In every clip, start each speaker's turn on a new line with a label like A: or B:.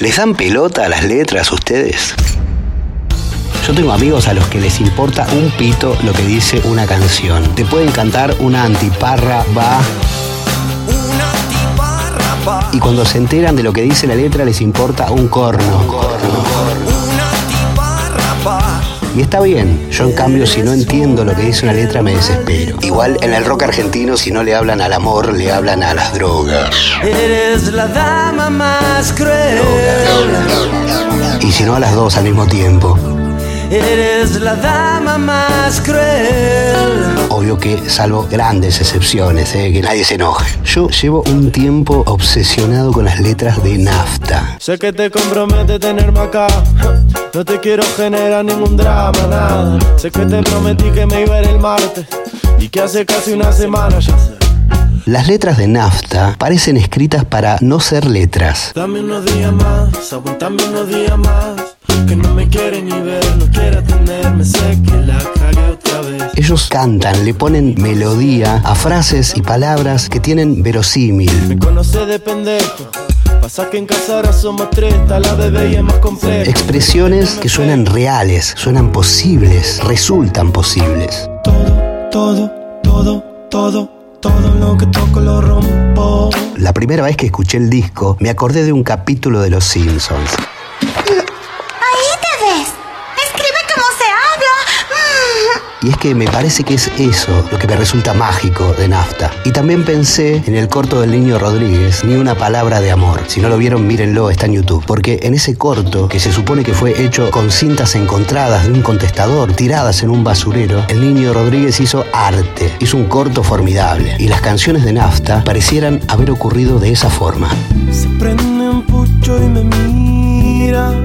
A: ¿Les dan pelota a las letras ustedes? Yo tengo amigos a los que les importa un pito lo que dice una canción. Te pueden cantar una antiparra, va. Y cuando se enteran de lo que dice la letra les importa un corno. Y está bien, yo en cambio si no entiendo lo que dice una letra me desespero. Igual en el rock argentino si no le hablan al amor, le hablan a las drogas.
B: Eres la dama más cruel.
A: Y si no a las dos al mismo tiempo.
B: Eres la dama más cruel.
A: Obvio que salvo grandes excepciones, ¿eh? que nadie se enoje. Yo llevo un tiempo obsesionado con las letras de nafta.
B: Sé que te compromete tenerme acá. No te quiero generar ningún drama, nada. Sé que te prometí que me iba a ir el martes. Y que hace casi una semana ya sé.
A: Las letras de nafta parecen escritas para no ser letras.
B: Dame unos días más, aguantame unos días más. Que no me quiere ni ver, no quiere atenderme. Sé que la cagué otra vez.
A: Ellos cantan, le ponen melodía a frases y palabras que tienen verosímil.
B: Me conoce de pendejo. Pasa que en casa ahora somos tres, está la bebé y es más complejo.
A: Expresiones que suenan reales, suenan posibles, resultan posibles.
B: Todo, todo, todo, todo, todo lo que toco lo rompo.
A: La primera vez que escuché el disco, me acordé de un capítulo de Los Simpsons. Y es que me parece que es eso lo que me resulta mágico de Nafta. Y también pensé en el corto del niño Rodríguez, ni una palabra de amor. Si no lo vieron, mírenlo, está en YouTube. Porque en ese corto, que se supone que fue hecho con cintas encontradas de un contestador tiradas en un basurero, el niño Rodríguez hizo arte. Hizo un corto formidable. Y las canciones de Nafta parecieran haber ocurrido de esa forma.
B: Se prende un pucho y me mira.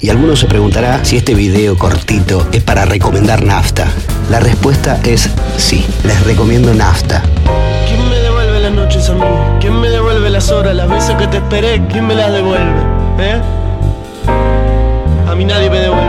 B: Y
A: alguno se preguntará si este video cortito es para recomendar nafta. La respuesta es sí, les recomiendo nafta.
B: ¿Quién me devuelve las noches a mí? ¿Quién me devuelve las horas, las veces que te esperé? ¿Quién me las devuelve? ¿Eh? A mí nadie me devuelve.